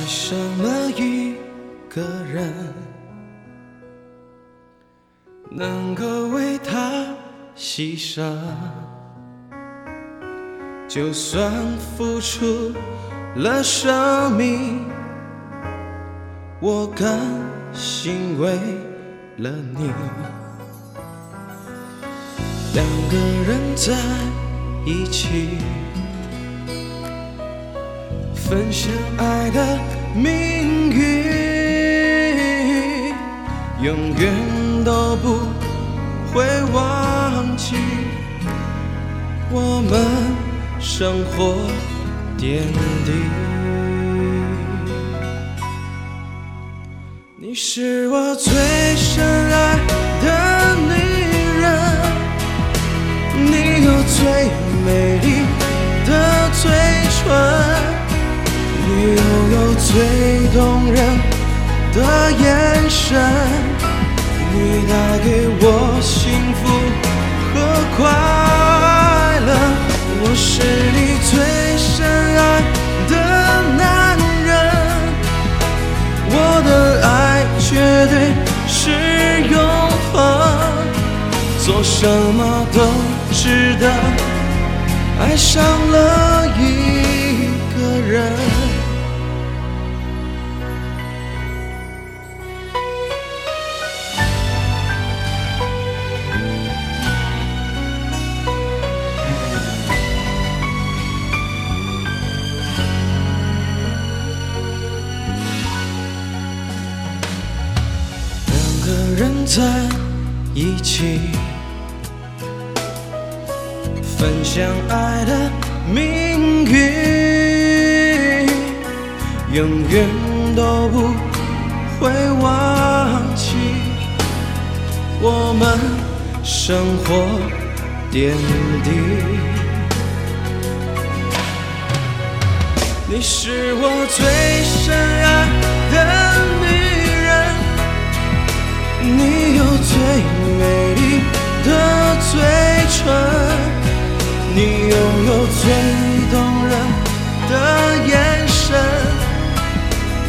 爱上了一个人，能够为他牺牲，就算付出了生命，我甘心为了你。两个人在一起。分享爱的命运，永远都不会忘记我们生活点滴。你是我最深动人的眼神，你带给我幸福和快乐。我是你最深爱的男人，我的爱绝对是永恒，做什么都值得，爱上了在一起，分享爱的命运，永远都不会忘记我们生活点滴。你是我最深爱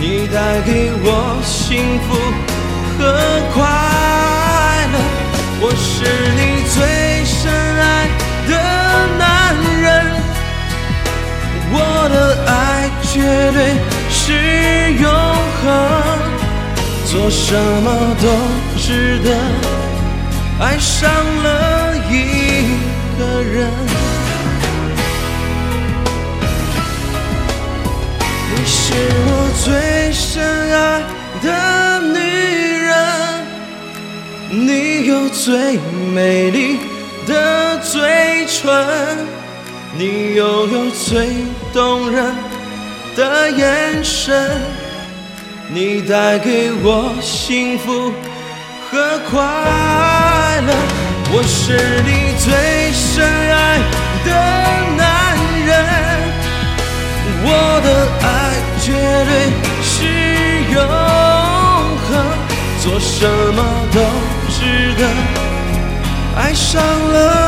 你带给我幸福和快乐。我是你最深爱的男人，我的爱绝对是永恒。做什么都值得，爱上了最美丽的嘴唇，你拥有最动人的眼神。你带给我幸福和快乐，我是你最深爱的男人，我的爱绝对是永恒，做什么都值得，爱上了。